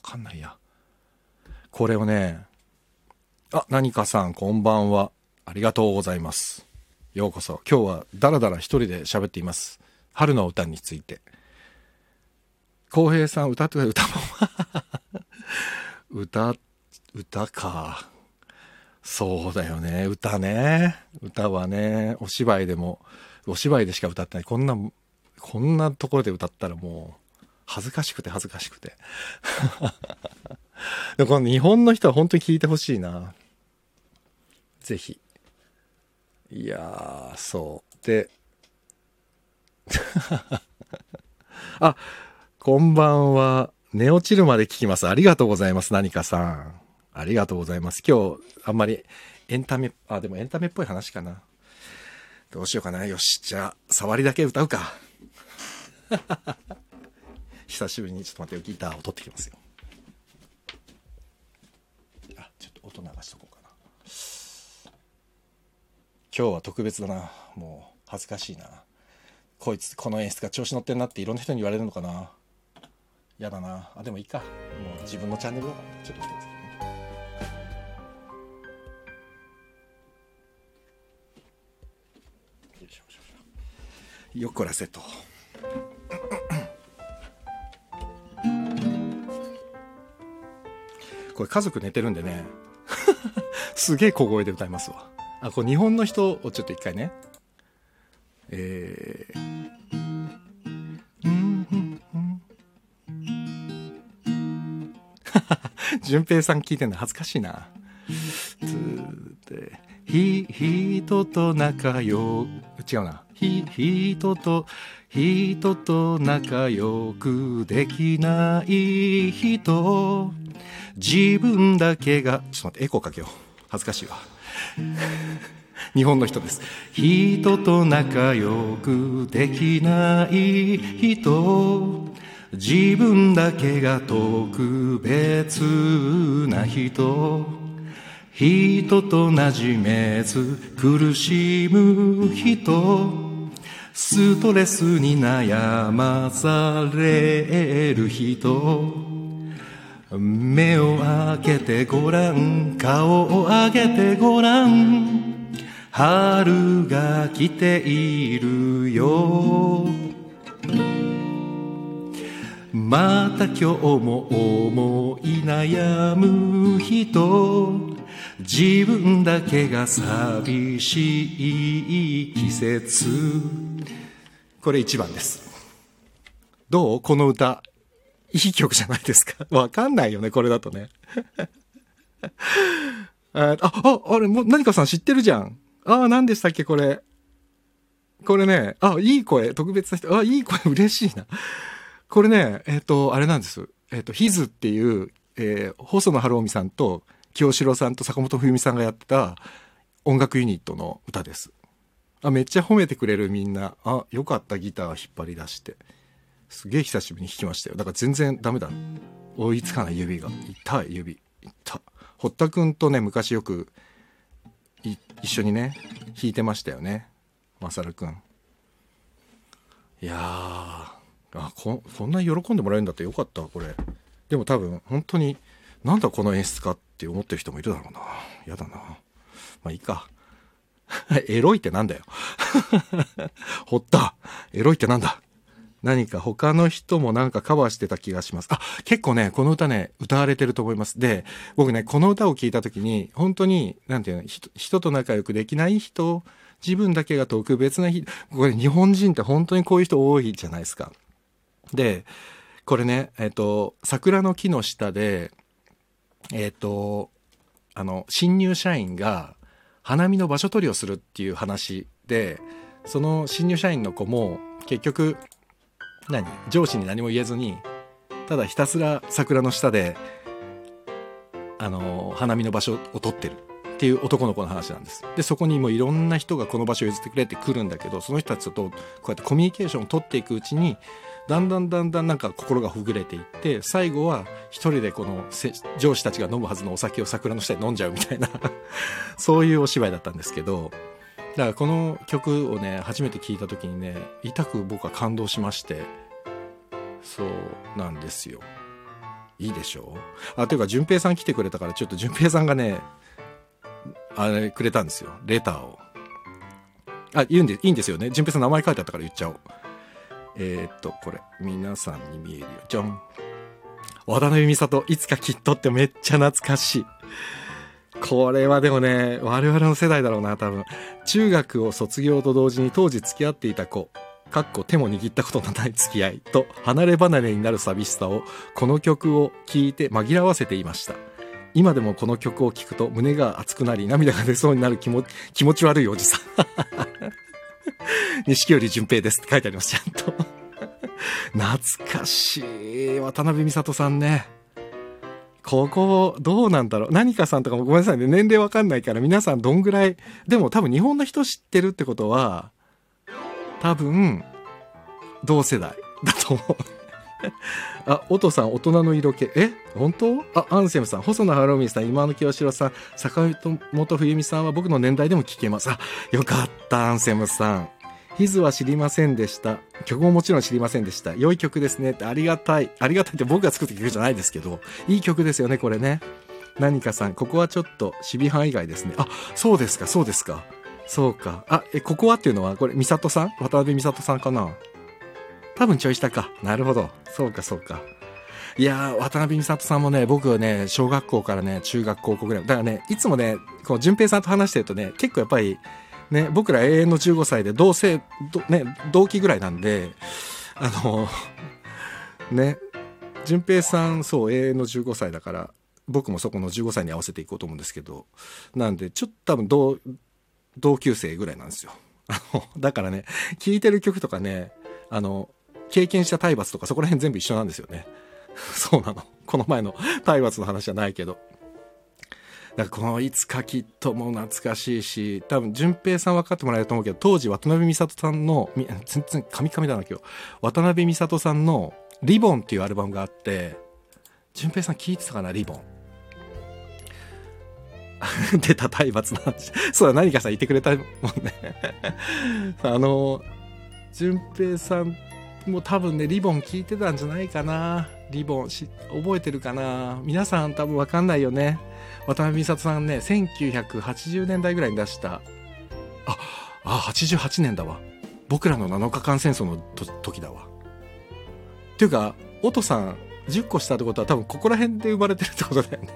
かんないや。これをね、あ、何かさんこんばんは。ありがとうございます。ようこそ。今日はダラダラ一人で喋っています。春の歌について。浩平さん歌って歌も 歌、歌か。そうだよね。歌ね。歌はね、お芝居でも、お芝居でしか歌ってない。こんな、こんなところで歌ったらもう、恥ずかしくて恥ずかしくて。でこの日本の人は本当に聞いてほしいな。ぜひ。いやー、そう。で、あ、こんばんは。寝落ちるまで聞きます。ありがとうございます。何かさん。ありがとうございます。今日、あんまりエンタメ、あ、でもエンタメっぽい話かな。どうしようかな。よし。じゃあ、触りだけ歌うか。久しぶりにちょっと待ってよ。ギターを取ってきますよ。あ、ちょっと音流しとこうかな。今日は特別だな。もう、恥ずかしいな。こいつ、この演出が調子乗ってんなっていろんな人に言われるのかな。やだな。あ、でもいいか。もう自分のチャンネルだから。ちょっと待ってください。よっこらせと。これ家族寝てるんでね。すげえ小声で歌いますわ。あこれ日本の人をちょっと一回ね。えー、順平さん聞いてんの恥ずかしいな。つってひ人と仲良違うな。ひ人と人と仲良くできない人。自分だけがちょっと待ってエコーかけよう。恥ずかしいわ。日本の人です。人と仲良くできない人。自分だけが特別な人。人と馴染めず苦しむ人。ストレスに悩まされる人。目を開けてごらん顔を上げてごらん。春が来ているよ。また今日も思い悩む人。自分だけが寂しい季節。これ1番です。どう？この歌。いい曲じゃないですか。わかんないよねこれだとね。あああれもう何かさん知ってるじゃん。ああ何でしたっけこれ。これねあいい声。特別な人。あいい声。嬉しいな。これねえっ、ー、とあれなんです。えっ、ー、とヒズっていう、えー、細野晴臣さんと清志郎さんと坂本冬美さんがやってた音楽ユニットの歌です。あ、めっちゃ褒めてくれるみんな。あ、よかったギター引っ張り出して。すげえ久しぶりに弾きましたよ。だから全然ダメだ。追いつかない指が。痛い指。痛堀田くんとね、昔よく一緒にね、弾いてましたよね。まさるくん。いや、あこ、こんなに喜んでもらえるんだってよかった、これ。でも多分、本当に、なんだこの演出かって思ってる人もいるだろうな。やだな。まあいいか。エロいってなんだよ。ほった。エロいってなんだ。何か他の人もなんかカバーしてた気がします。あ、結構ね、この歌ね、歌われてると思います。で、僕ね、この歌を聴いた時に、本当に、なんていうの、人と仲良くできない人、自分だけが特別な人、これ日本人って本当にこういう人多いじゃないですか。で、これね、えっ、と、桜の木の下で、えっ、と、あの、新入社員が花見の場所取りをするっていう話で、その新入社員の子も結局、何？上司に何も言えずに、ただひたすら桜の下で、あの、花見の場所を取ってるっていう男の子の話なんです。で、そこにもういろんな人がこの場所を譲ってくれって来るんだけど、その人たちとこうやってコミュニケーションを取っていくうちに、だんだんだんだんなんか心がほぐれていって最後は一人でこの上司たちが飲むはずのお酒を桜の下で飲んじゃうみたいなそういうお芝居だったんですけどだからこの曲をね初めて聴いた時にね痛く僕は感動しまして。そうなんですよ。いいでしょ？うあというか淳平さん来てくれたからちょっと 淳平さんがねあれくれたんですよ。レターを。あ言うんでいいんですよね。淳平さん名前書いてあったから言っちゃおう。えー、っと、これ、皆さんに見えるよ。じゃん。渡辺美里、いつかきっとってめっちゃ懐かしい。これはでもね、我々の世代だろうな、多分。中学を卒業と同時に当時付き合っていた子、かっこ手も握ったことのない付き合いと離れ離れになる寂しさをこの曲を聴いて紛らわせていました。今でもこの曲を聴くと胸が熱くなり涙が出そうになる気も気持ち悪いおじさん。錦織淳平ですって書いてあります、ちゃんと。懐かしい。渡辺美里さんね。ここ、どうなんだろう？何かさんとかもごめんなさいね。年齢わかんないから皆さんどんぐらい？でも多分日本の人知ってるってことは、多分、同世代だと思う。あ、おとさん、大人の色気。え？本当？あ、アンセムさん、細野晴臣さん、今の清志郎さん、坂本冬美さんは僕の年代でも聞けます。あ、よかった、アンセムさん。ヒズは知りませんでした。曲ももちろん知りませんでした。良い曲ですね。ありがたい。ありがたいって僕が作った曲じゃないですけど、いい曲ですよね、これね。何かさん、ここはちょっと、守備範囲外ですね。あ、そうですか、そうですか。そうか。あ、え、ここはっていうのは、これ、美里さん？渡辺美里さんかな？多分ちょい下か。なるほど。そうか、そうか。いやー、渡辺美里さんもね、僕はね、小学校からね、中学高校ぐらい。だからね、いつもね、この淳平さんと話してるとね、結構やっぱり、ね、僕ら永遠の15歳で同性、ね、同期ぐらいなんで、あの、ね、淳平さん、そう、永遠の15歳だから、僕もそこの15歳に合わせていこうと思うんですけど、なんで、ちょっと多分同、同級生ぐらいなんですよ。あの、だからね、聴いてる曲とかね、あの、経験した体罰とかそこら辺全部一緒なんですよね。そうなの。この前の体罰の話じゃないけど。だからこのいつかきっとも懐かしいし、多分、淳平さん分かってもらえると思うけど、当時渡辺美里さんの、全然カミカミだな今日。渡辺美里さんのリボンっていうアルバムがあって、淳平さん聞いてたかな、リボン？出た体罰の話。そうだ、何かさん言ってくれたもんね。あの、淳平さんも多分ね、リボン聞いてたんじゃないかな。リボンし、覚えてるかな。皆さん多分わかんないよね。渡辺美里さんね、1980年代ぐらいに出した、あ、あ、88年だわ。僕らの7日間戦争の時だわ。っていうか、おとさん10個したってことは多分ここら辺で生まれてるってことだよね。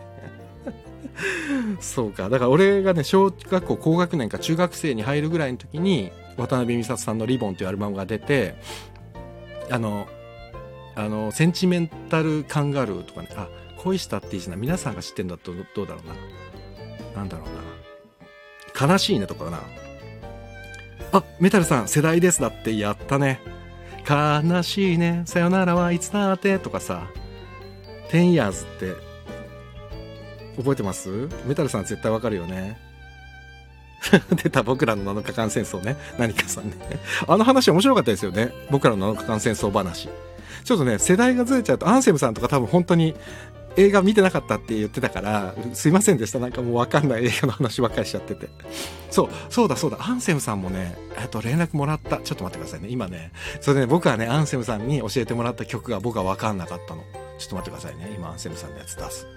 そうか。だから俺がね、小学校高学年か中学生に入るぐらいの時に、渡辺美里さんのリボンっていうアルバムが出て、あの、あの、センチメンタルカンガルーとかね、あ、恋したっていいじゃない皆さんが知ってんだとどうだろうな。なんだろうな。悲しいねとかな。あ、メタルさん、世代ですだってやったね。悲しいね、さよならはいつだってとかさ、10 years って、覚えてます？メタルさん絶対わかるよね。出た僕らの7日間戦争ね。何かさんね。あの話面白かったですよね。僕らの7日間戦争話。ちょっとね、世代がずれちゃうと、アンセムさんとか多分本当に映画見てなかったって言ってたから、すいませんでした。なんかもうわかんない映画の話ばっかりしちゃってて。そう、そうだそうだ、アンセムさんもね、えっと、連絡もらった。ちょっと待ってくださいね。今ね、それでね、僕はね、アンセムさんに教えてもらった曲が僕はわかんなかったの。ちょっと待ってくださいね。今、アンセムさんのやつ出す。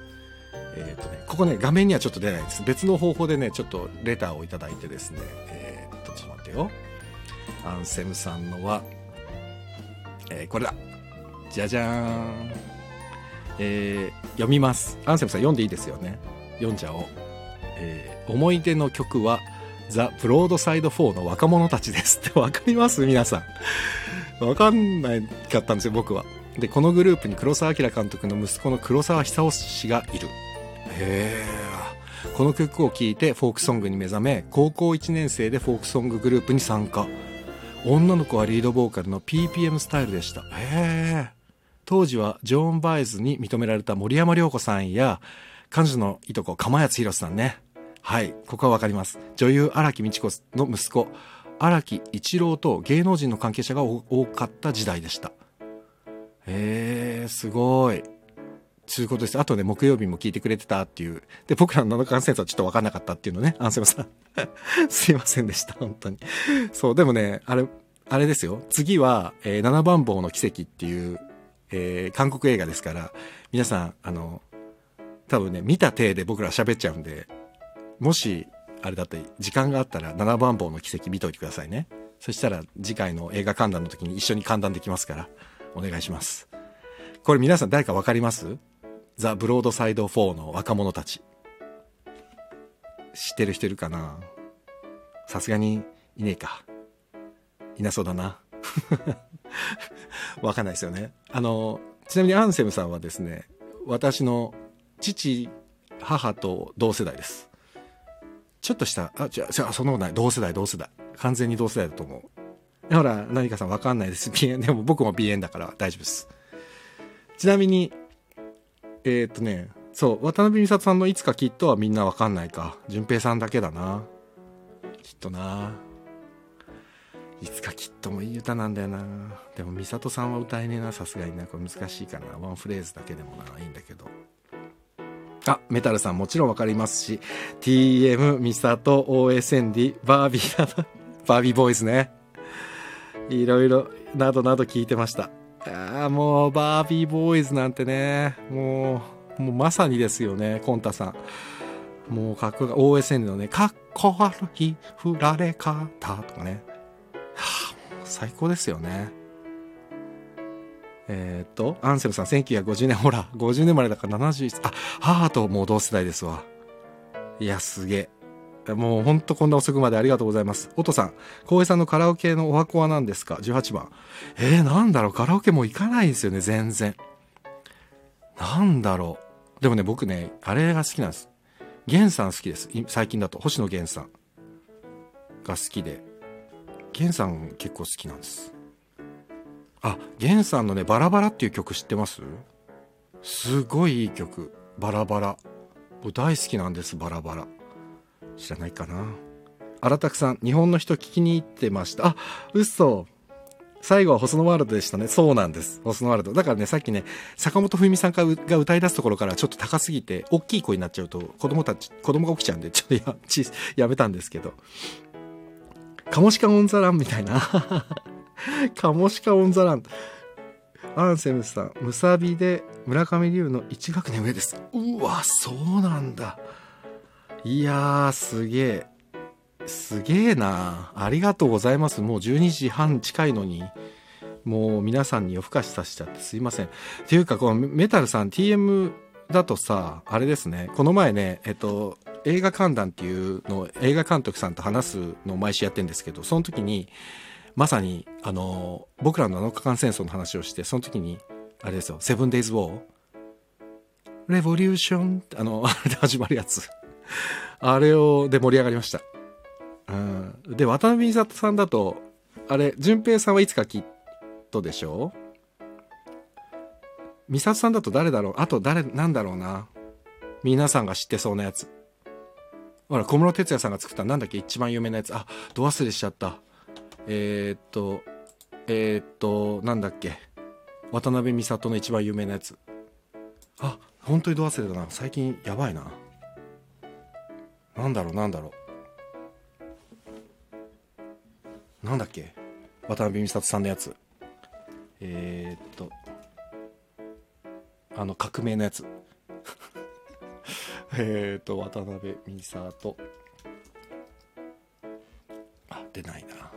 えっ、とね、ここね、画面にはちょっと出ないです。別の方法でね、ちょっとレターをいただいてですね、えっ、と、ちょっと待ってよ。アンセムさんのは、えー、これだ。じゃじゃーん。えー、読みます。アンセムさん読んでいいですよね。読んじゃおう。えー、思い出の曲は、ザ・ブロードサイド4の若者たちですって わかります？皆さん。わかんないかったんですよ、僕は。で、このグループに黒澤明監督の息子の黒澤久夫氏がいる。へー。この曲を聴いてフォークソングに目覚め、高校1年生でフォークソンググループに参加。女の子はリードボーカルの PPM スタイルでした。へー。当時はジョーン・バイズに認められた森山良子さんや、彼女のいとこ、釜谷弘さんね。はい、ここはわかります。女優荒木美智子の息子、荒木一郎と芸能人の関係者が多かった時代でした。えー、すごい。そういうことです。あとね、木曜日も聞いてくれてたっていう。で、僕らの7日間戦争はちょっとわかんなかったっていうのね、アンセムさん。すいませんでした、本当に。そう、でもね、あれ、あれですよ。次は、えー、七番坊の奇跡っていう、えー、韓国映画ですから、皆さん、あの、多分ね、見た体で僕ら喋っちゃうんで、もし、あれだって時間があったら七番坊の奇跡見といてくださいね。そしたら次回の映画観覧の時に一緒に観覧できますから、お願いします。これ皆さん誰かわかります？ザ・ブロードサイド4の若者たち。知ってる人いるかな？さすがにいねえか。いなそうだな。わかんないですよね。あの、ちなみにアンセムさんはですね、私の父、母と同世代です。ちょっとした、あ、じゃあ、じゃあ、そんなことない。同世代、同世代。完全に同世代だと思う。ほら、何かさんわかんないです。鼻炎。でも僕も鼻炎だから大丈夫です。ちなみに、えー、っとね、そう、渡辺美里さんのいつかきっとはみんなわかんないか。淳平さんだけだな。きっとな。いつかきっともいい歌なんだよな。でも美里さんは歌えねえな、さすがにな。これ難しいかな。ワンフレーズだけでもな、いいんだけど。あ、メタルさんもちろんわかりますし、TM、ミサト、OSND、バービーなど、バービーボーイズね。いろいろ、などなど聞いてました。ああ、もう、バービーボーイズなんてね、もう、もうまさにですよね、コンタさん。もう、かっこが、OSN のね、かっこ悪い振られ方とかね。最高ですよね。えっ、と、アンセムさん、1950年、ほら、50年生まれだから71、あ、母ともう同世代ですわ。いや、すげえ。もうほんとこんな遅くまでありがとうございます。おとさん、浩平さんのカラオケのお箱は何ですか ?18 番。えー、なんだろうカラオケも行かないですよね、全然。なんだろう。でもね、僕ね、あれが好きなんです。ゲンさん好きです。最近だと、星野源さんが好きで。ゲンさん結構好きなんです。あ、ゲンさんのね、バラバラっていう曲知ってます？すごいいい曲。バラバラ。大好きなんです、バラバラ。知らないかな。荒拓さん、日本の人聞きに行ってました。あ、嘘。最後は細野ワールドでしたね。そうなんです。細野ワールド。だからね、さっきね、坂本冬美さんが歌い出すところからちょっと高すぎて、大きい声になっちゃうと、子供たち、子供が起きちゃうんで、ちょっとや、やめたんですけど。カモシカオンザランみたいな。カモシカオンザラン。アンセムさん、ムサビで村上龍の1学年上です。うわ、そうなんだ。いやー、すげえ。すげえな。ありがとうございます。もう12時半近いのに。もう皆さんに夜更かしさせちゃってすいません。っていうか、このメタルさん TM だとさ、あれですね。この前ね、えっと、映画観覧っていうのを映画監督さんと話すのを毎週やってるんですけど、その時に、まさに、あの、僕らの7日間戦争の話をして、その時に、あれですよ、セブンデイズ・ウォー、レボリューション、あの、あれで始まるやつ。あれを、で盛り上がりました。うん。で、渡辺美里さんだと、あれ、淳平さんはいつかきっとでしょ？美里さんだと誰だろう？あと誰、なんだろうな？皆さんが知ってそうなやつ。ほら、小室哲哉さんが作ったなんだっけ一番有名なやつ。あ、ど忘れしちゃった。えー、っと、えー、っと、なんだっけ。渡辺美里の一番有名なやつ。あ、本当にど忘れだな。最近やばいな。なんだろう、なんだろう。なんだっけ渡辺美里さんのやつ。えー、っと、あの、革命のやつ。えっと、渡辺美里。あ、出ないな。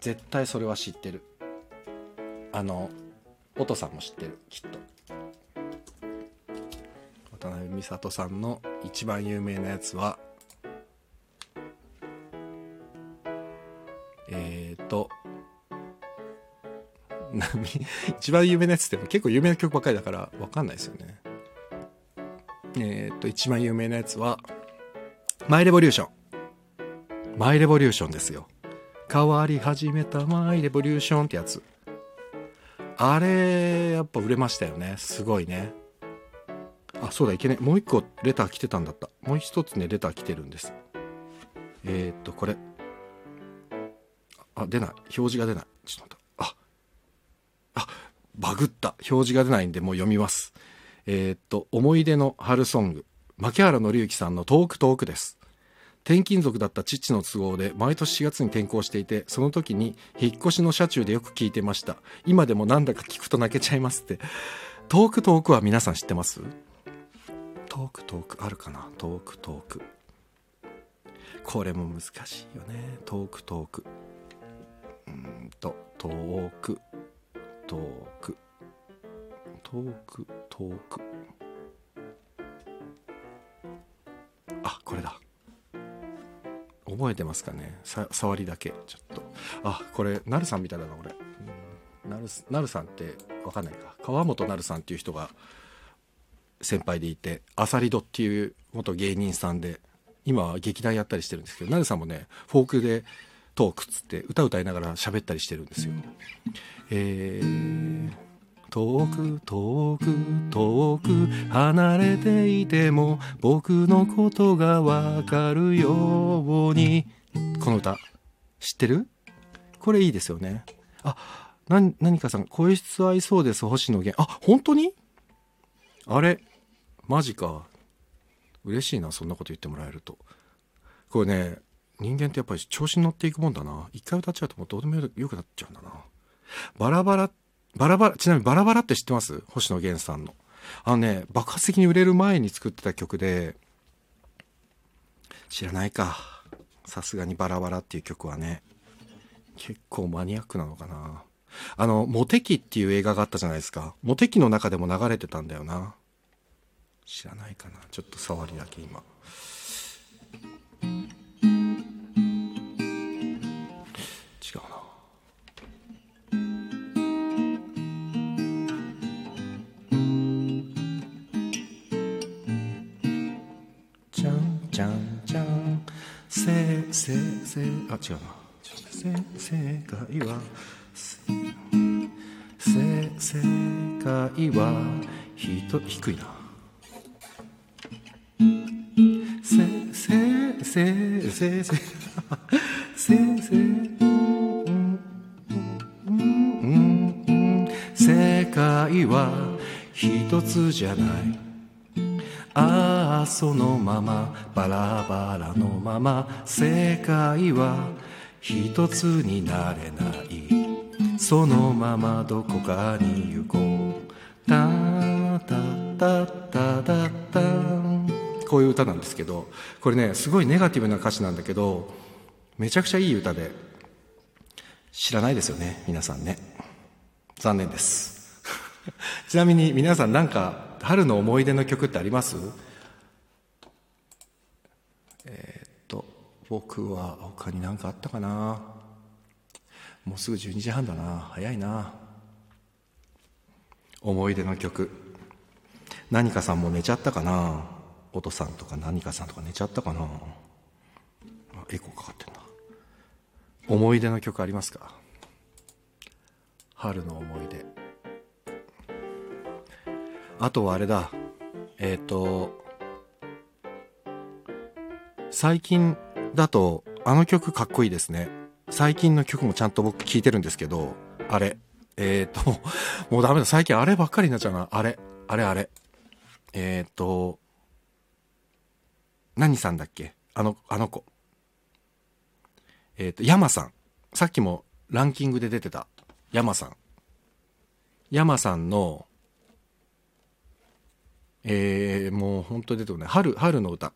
絶対それは知ってるあの音さんも知ってるきっと渡辺美里さんの一番有名なやつはえっ、ー、と 一番有名なやつって結構有名な曲ばっかりだから分かんないですよねえっ、ー、と一番有名なやつはマイレボリューションマイレボリューションですよ。変わり始めたマイレボリューションってやつ。あれ、やっぱ売れましたよね。すごいね。あそうだいけね。もう一個レター来てたんだった。もう一つねレター来てるんです。えー、っとこれ。あ出ない。表示が出ない。ちょっと待ったああバグった。表示が出ないんでもう読みますえー、っと思い出の春ソング牧原紀之さんのトークトークです。転勤族だった父の都合で毎年4月に転校していてその時に引っ越しの車中でよく聞いてました。今でもなんだか聞くと泣けちゃいますって。トークトークは皆さん知ってます？トークトークあるかな？トークトーク。これも難しいよね。トークトーク。うんとトーク。トークトークトーク。あこれだ。覚えてますかね？さ触りだけちょっと。あこれなるさんみたいだな俺。なるなるさんって分かんないか。川本なるさんっていう人が先輩でいてアサリドっていう元芸人さんで今は劇団やったりしてるんですけどなるさんもねフォークでトークっつって歌歌いながら喋ったりしてるんですよ。えー遠く遠く遠く離れていても僕のことがわかるように。この歌知ってる？これいいですよね。あな何かさん声質合いそうです。星野源。あ本当に？あれマジか。嬉しいなそんなこと言ってもらえると。これね人間ってやっぱり調子に乗っていくもんだな。一回歌っちゃうともうどうでもよくなっちゃうんだな。バラバラバラバラちなみにバラバラって知ってます？星野源さんの。あのね爆発的に売れる前に作ってた曲で知らないか。さすがにバラバラっていう曲はね。結構マニアックなのかな。あのモテキっていう映画があったじゃないですか。モテキの中でも流れてたんだよな。知らないかな。ちょっと触りだけ今。せせせあ違うなせ正解はせ正解はひと低いなせせせせせせせ世界は一つじゃないああそのままバラバラのまま世界は一つになれない。そのままどこかに行こう。タタタタタタこういう歌なんですけどこれねすごいネガティブな歌詞なんだけどめちゃくちゃいい歌で知らないですよね皆さんね。残念です。ちなみに皆さんなんか春の思い出の曲ってあります？えー、っと僕は他に何かあったかな？もうすぐ12時半だな。早いな。思い出の曲。何かさんも寝ちゃったかな？音さんとか何かさんとか寝ちゃったかな？あエコーかかってんな。思い出の曲ありますか？春の思い出。あとはあれだ。えっ、ー、と最近だとあの曲かっこいいですね。最近の曲もちゃんと僕聴いてるんですけどあれ。えっ、ー、ともうダメだ。最近あればっかりになっちゃうな。あれ。あれあれ。えっ、ー、と何さんだっけ？あのあの子。えっ、と山さん。さっきもランキングで出てた。山さん。山さんのえー、もう本当に出てこない。春春の歌。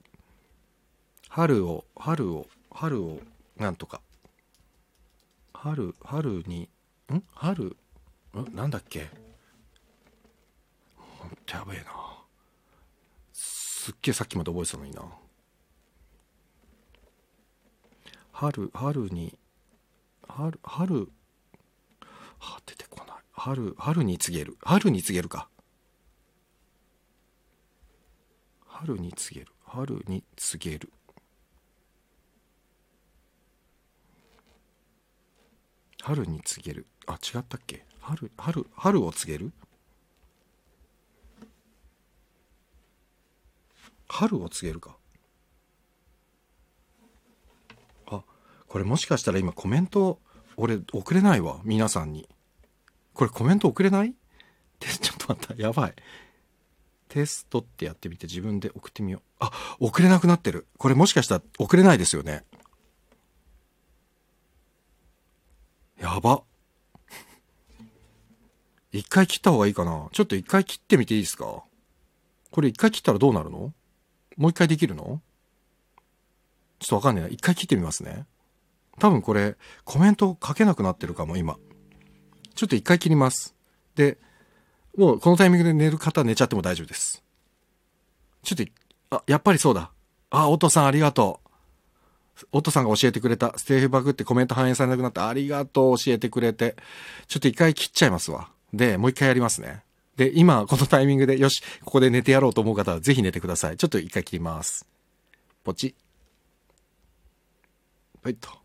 春を春を春をなんとか。春春にん？春？ん？なんだっけ？ほんとやべえな。すっげえさっきまで覚えてたのにな。春春に春春？は出てこない。春春に告げる。春に告げるか。春に告げる春に告げる春に告げるあ違ったっけ？春春春を告げる？春を告げるか。あ、これもしかしたら今コメント、俺送れないわ。皆さんに。これコメント送れない？っ てちょっと待った。やばい。テストってやってみて自分で送ってみよう。あ、送れなくなってる。これもしかしたら送れないですよね。やば。一回切った方がいいかな。ちょっと一回切ってみていいですか？これ一回切ったらどうなるの？もう一回できるの？ちょっとわかんないな。一回切ってみますね。多分これコメント書けなくなってるかも、今。ちょっと一回切ります。で、もうこのタイミングで寝る方は寝ちゃっても大丈夫です。ちょっと、あ、やっぱりそうだ。あ、オトさんありがとう。オトさんが教えてくれた。ステーフバグってコメント反映されなくなってありがとう教えてくれて。ちょっと一回切っちゃいますわ。で、もう一回やりますね。で、今、このタイミングで、よし、ここで寝てやろうと思う方は、ぜひ寝てください。ちょっと一回切ります。ポチ。はいと。